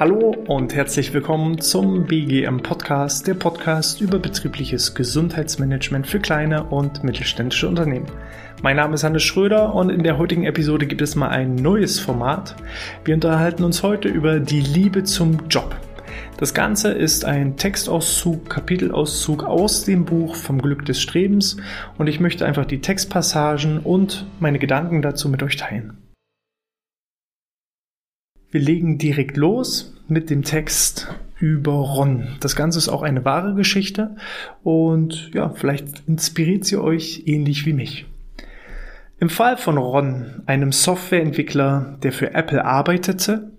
Hallo und herzlich willkommen zum BGM Podcast, der Podcast über betriebliches Gesundheitsmanagement für kleine und mittelständische Unternehmen. Mein Name ist Hannes Schröder und in der heutigen Episode gibt es mal ein neues Format. Wir unterhalten uns heute über die Liebe zum Job. Das Ganze ist ein Textauszug, Kapitelauszug aus dem Buch Vom Glück des Strebens und ich möchte einfach die Textpassagen und meine Gedanken dazu mit euch teilen. Wir legen direkt los mit dem Text über Ron. Das Ganze ist auch eine wahre Geschichte und ja, vielleicht inspiriert sie euch ähnlich wie mich. Im Fall von Ron, einem Softwareentwickler, der für Apple arbeitete,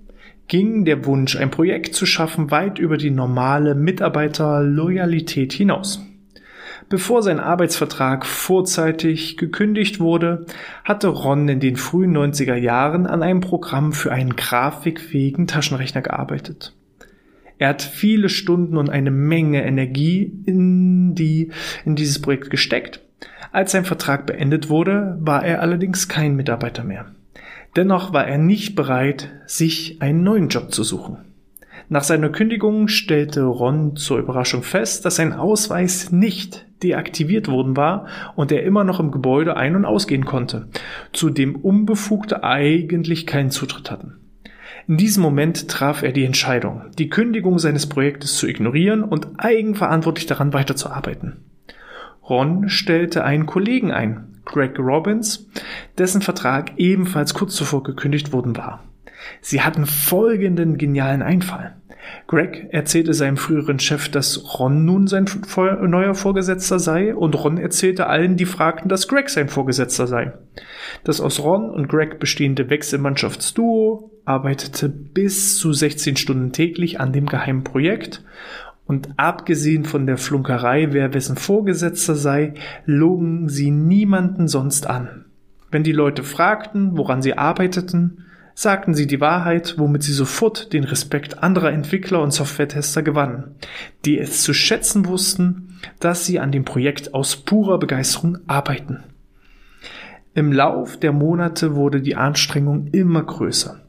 ging der Wunsch, ein Projekt zu schaffen, weit über die normale Mitarbeiterloyalität hinaus. Bevor sein Arbeitsvertrag vorzeitig gekündigt wurde, hatte Ron in den frühen 90er Jahren an einem Programm für einen grafikfähigen Taschenrechner gearbeitet. Er hat viele Stunden und eine Menge Energie in die, in dieses Projekt gesteckt. Als sein Vertrag beendet wurde, war er allerdings kein Mitarbeiter mehr. Dennoch war er nicht bereit, sich einen neuen Job zu suchen. Nach seiner Kündigung stellte Ron zur Überraschung fest, dass sein Ausweis nicht deaktiviert worden war und er immer noch im Gebäude ein- und ausgehen konnte, zu dem Unbefugte eigentlich keinen Zutritt hatten. In diesem Moment traf er die Entscheidung, die Kündigung seines Projektes zu ignorieren und eigenverantwortlich daran weiterzuarbeiten. Ron stellte einen Kollegen ein, Greg Robbins, dessen Vertrag ebenfalls kurz zuvor gekündigt worden war. Sie hatten folgenden genialen Einfall. Greg erzählte seinem früheren Chef, dass Ron nun sein neuer Vorgesetzter sei und Ron erzählte allen, die fragten, dass Greg sein Vorgesetzter sei. Das aus Ron und Greg bestehende Wechselmannschaftsduo arbeitete bis zu 16 Stunden täglich an dem geheimen Projekt und abgesehen von der Flunkerei, wer wessen Vorgesetzter sei, logen sie niemanden sonst an. Wenn die Leute fragten, woran sie arbeiteten, sagten sie die Wahrheit, womit sie sofort den Respekt anderer Entwickler und Softwaretester gewannen, die es zu schätzen wussten, dass sie an dem Projekt aus purer Begeisterung arbeiten. Im Lauf der Monate wurde die Anstrengung immer größer.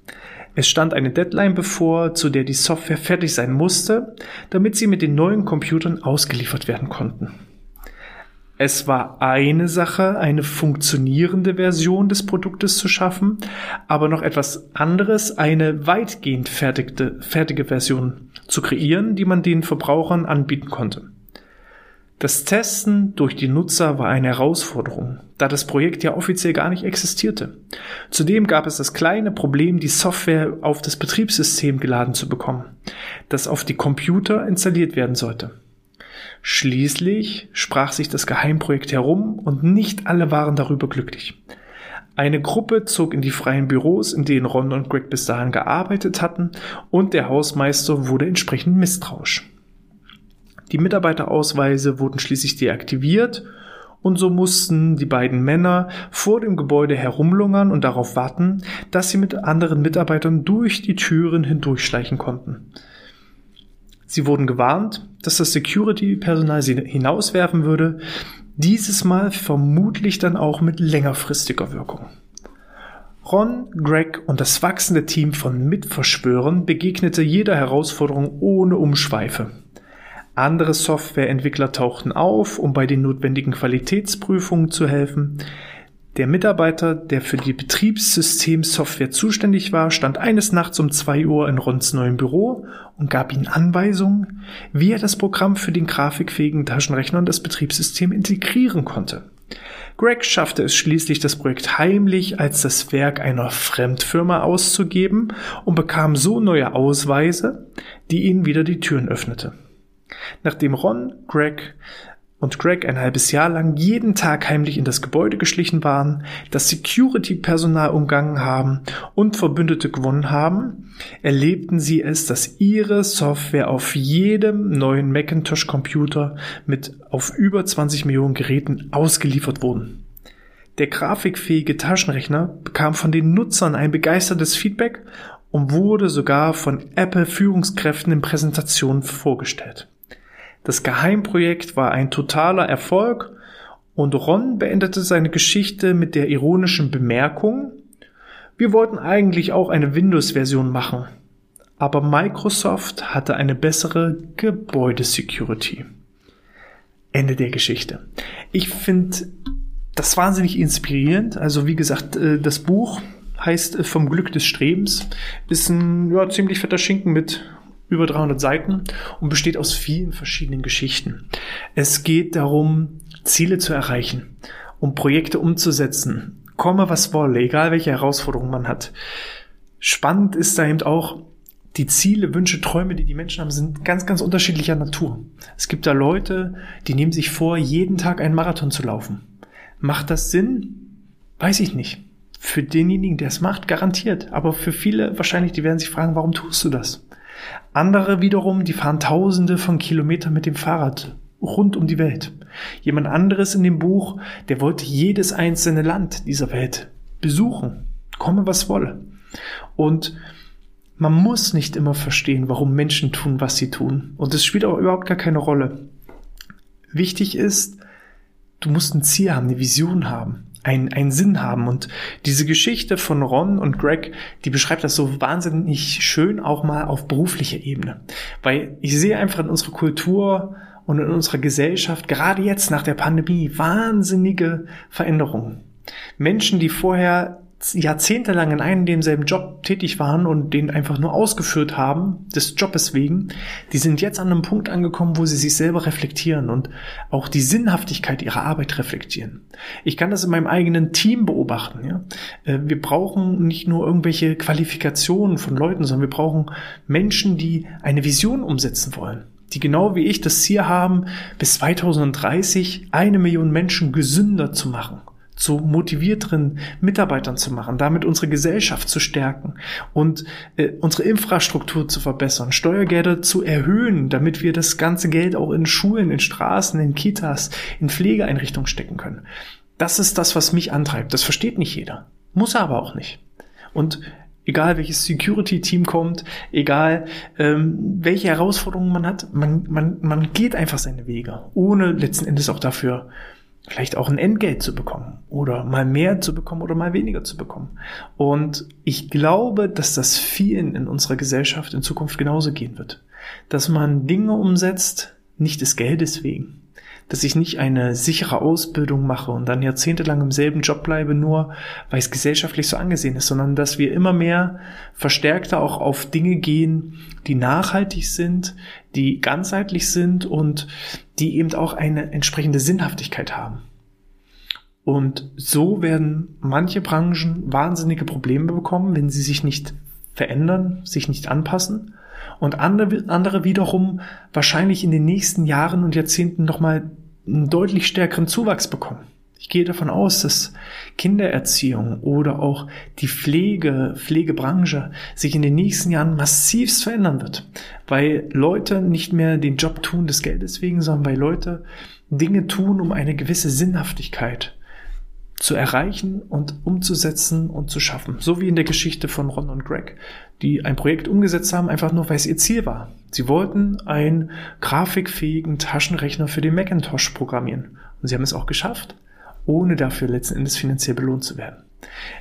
Es stand eine Deadline bevor, zu der die Software fertig sein musste, damit sie mit den neuen Computern ausgeliefert werden konnten. Es war eine Sache, eine funktionierende Version des Produktes zu schaffen, aber noch etwas anderes, eine weitgehend fertigte, fertige Version zu kreieren, die man den Verbrauchern anbieten konnte. Das Testen durch die Nutzer war eine Herausforderung, da das Projekt ja offiziell gar nicht existierte. Zudem gab es das kleine Problem, die Software auf das Betriebssystem geladen zu bekommen, das auf die Computer installiert werden sollte. Schließlich sprach sich das Geheimprojekt herum und nicht alle waren darüber glücklich. Eine Gruppe zog in die freien Büros, in denen Ron und Greg bis dahin gearbeitet hatten, und der Hausmeister wurde entsprechend misstrauisch. Die Mitarbeiterausweise wurden schließlich deaktiviert und so mussten die beiden Männer vor dem Gebäude herumlungern und darauf warten, dass sie mit anderen Mitarbeitern durch die Türen hindurchschleichen konnten. Sie wurden gewarnt, dass das Security-Personal sie hinauswerfen würde, dieses Mal vermutlich dann auch mit längerfristiger Wirkung. Ron, Greg und das wachsende Team von Mitverschwörern begegnete jeder Herausforderung ohne Umschweife. Andere Softwareentwickler tauchten auf, um bei den notwendigen Qualitätsprüfungen zu helfen. Der Mitarbeiter, der für die Betriebssystemsoftware zuständig war, stand eines Nachts um zwei Uhr in Rons neuem Büro und gab ihm Anweisungen, wie er das Programm für den grafikfähigen Taschenrechner und das Betriebssystem integrieren konnte. Greg schaffte es schließlich, das Projekt heimlich als das Werk einer Fremdfirma auszugeben und bekam so neue Ausweise, die ihnen wieder die Türen öffnete. Nachdem Ron, Greg und Greg ein halbes Jahr lang jeden Tag heimlich in das Gebäude geschlichen waren, das Security-Personal umgangen haben und Verbündete gewonnen haben, erlebten sie es, dass ihre Software auf jedem neuen Macintosh-Computer mit auf über 20 Millionen Geräten ausgeliefert wurden. Der grafikfähige Taschenrechner bekam von den Nutzern ein begeistertes Feedback und wurde sogar von Apple-Führungskräften in Präsentationen vorgestellt. Das Geheimprojekt war ein totaler Erfolg und Ron beendete seine Geschichte mit der ironischen Bemerkung, wir wollten eigentlich auch eine Windows-Version machen, aber Microsoft hatte eine bessere Gebäudesecurity. Ende der Geschichte. Ich finde das wahnsinnig inspirierend. Also wie gesagt, äh, das Buch heißt äh, Vom Glück des Strebens, ist ein ja, ziemlich fetter Schinken mit über 300 Seiten und besteht aus vielen verschiedenen Geschichten. Es geht darum, Ziele zu erreichen, um Projekte umzusetzen, komme was wolle, egal welche Herausforderungen man hat. Spannend ist da eben auch, die Ziele, Wünsche, Träume, die die Menschen haben, sind ganz, ganz unterschiedlicher Natur. Es gibt da Leute, die nehmen sich vor, jeden Tag einen Marathon zu laufen. Macht das Sinn? Weiß ich nicht. Für denjenigen, der es macht, garantiert. Aber für viele wahrscheinlich, die werden sich fragen, warum tust du das? Andere wiederum, die fahren tausende von Kilometern mit dem Fahrrad rund um die Welt. Jemand anderes in dem Buch, der wollte jedes einzelne Land dieser Welt besuchen. Komme was wolle. Und man muss nicht immer verstehen, warum Menschen tun, was sie tun. Und es spielt auch überhaupt gar keine Rolle. Wichtig ist, du musst ein Ziel haben, eine Vision haben, einen, einen Sinn haben. Und diese Geschichte von Ron und Greg, die beschreibt das so wahnsinnig schön auch mal auf beruflicher Ebene. Weil ich sehe einfach in unserer Kultur und in unserer Gesellschaft, gerade jetzt nach der Pandemie, wahnsinnige Veränderungen. Menschen, die vorher jahrzehntelang in einem demselben Job tätig waren und den einfach nur ausgeführt haben, des Jobes wegen, die sind jetzt an einem Punkt angekommen, wo sie sich selber reflektieren und auch die Sinnhaftigkeit ihrer Arbeit reflektieren. Ich kann das in meinem eigenen Team beobachten. Ja? Äh, wir brauchen nicht nur irgendwelche Qualifikationen von Leuten, sondern wir brauchen Menschen, die eine Vision umsetzen wollen die genau wie ich das Ziel haben, bis 2030 eine Million Menschen gesünder zu machen zu motivierteren Mitarbeitern zu machen, damit unsere Gesellschaft zu stärken und äh, unsere Infrastruktur zu verbessern, Steuergelder zu erhöhen, damit wir das ganze Geld auch in Schulen, in Straßen, in Kitas, in Pflegeeinrichtungen stecken können. Das ist das, was mich antreibt. Das versteht nicht jeder. Muss er aber auch nicht. Und egal welches Security-Team kommt, egal ähm, welche Herausforderungen man hat, man, man, man geht einfach seine Wege, ohne letzten Endes auch dafür vielleicht auch ein Entgelt zu bekommen oder mal mehr zu bekommen oder mal weniger zu bekommen. Und ich glaube, dass das vielen in unserer Gesellschaft in Zukunft genauso gehen wird. Dass man Dinge umsetzt, nicht des Geldes wegen, dass ich nicht eine sichere Ausbildung mache und dann jahrzehntelang im selben Job bleibe, nur weil es gesellschaftlich so angesehen ist, sondern dass wir immer mehr verstärkter auch auf Dinge gehen, die nachhaltig sind, die ganzheitlich sind und die eben auch eine entsprechende Sinnhaftigkeit haben. Und so werden manche Branchen wahnsinnige Probleme bekommen, wenn sie sich nicht verändern, sich nicht anpassen. Und andere, wiederum wahrscheinlich in den nächsten Jahren und Jahrzehnten nochmal einen deutlich stärkeren Zuwachs bekommen. Ich gehe davon aus, dass Kindererziehung oder auch die Pflege, Pflegebranche sich in den nächsten Jahren massivst verändern wird, weil Leute nicht mehr den Job tun des Geldes wegen, sondern weil Leute Dinge tun, um eine gewisse Sinnhaftigkeit zu erreichen und umzusetzen und zu schaffen. So wie in der Geschichte von Ron und Greg, die ein Projekt umgesetzt haben, einfach nur, weil es ihr Ziel war. Sie wollten einen grafikfähigen Taschenrechner für den Macintosh programmieren. Und sie haben es auch geschafft, ohne dafür letzten Endes finanziell belohnt zu werden.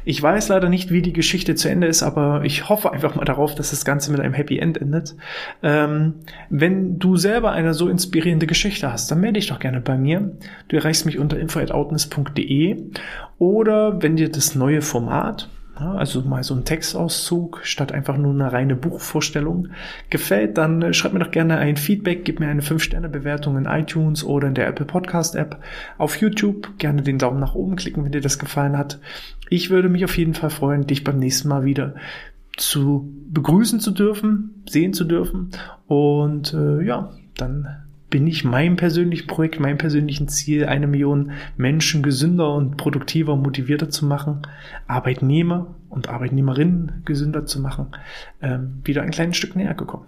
Ich weiß leider nicht, wie die Geschichte zu Ende ist, aber ich hoffe einfach mal darauf, dass das Ganze mit einem Happy End endet. Ähm, wenn du selber eine so inspirierende Geschichte hast, dann melde dich doch gerne bei mir. Du erreichst mich unter info.outness.de oder wenn dir das neue Format also mal so ein Textauszug statt einfach nur eine reine Buchvorstellung gefällt, dann äh, schreib mir doch gerne ein Feedback, gib mir eine 5-Sterne-Bewertung in iTunes oder in der Apple Podcast App. Auf YouTube gerne den Daumen nach oben klicken, wenn dir das gefallen hat. Ich würde mich auf jeden Fall freuen, dich beim nächsten Mal wieder zu begrüßen zu dürfen, sehen zu dürfen. Und äh, ja, dann bin ich meinem persönlichen Projekt, meinem persönlichen Ziel, eine Million Menschen gesünder und produktiver und motivierter zu machen, Arbeitnehmer und Arbeitnehmerinnen gesünder zu machen, ähm, wieder ein kleines Stück näher gekommen.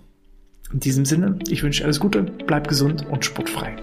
In diesem Sinne, ich wünsche alles Gute, bleib gesund und sportfrei.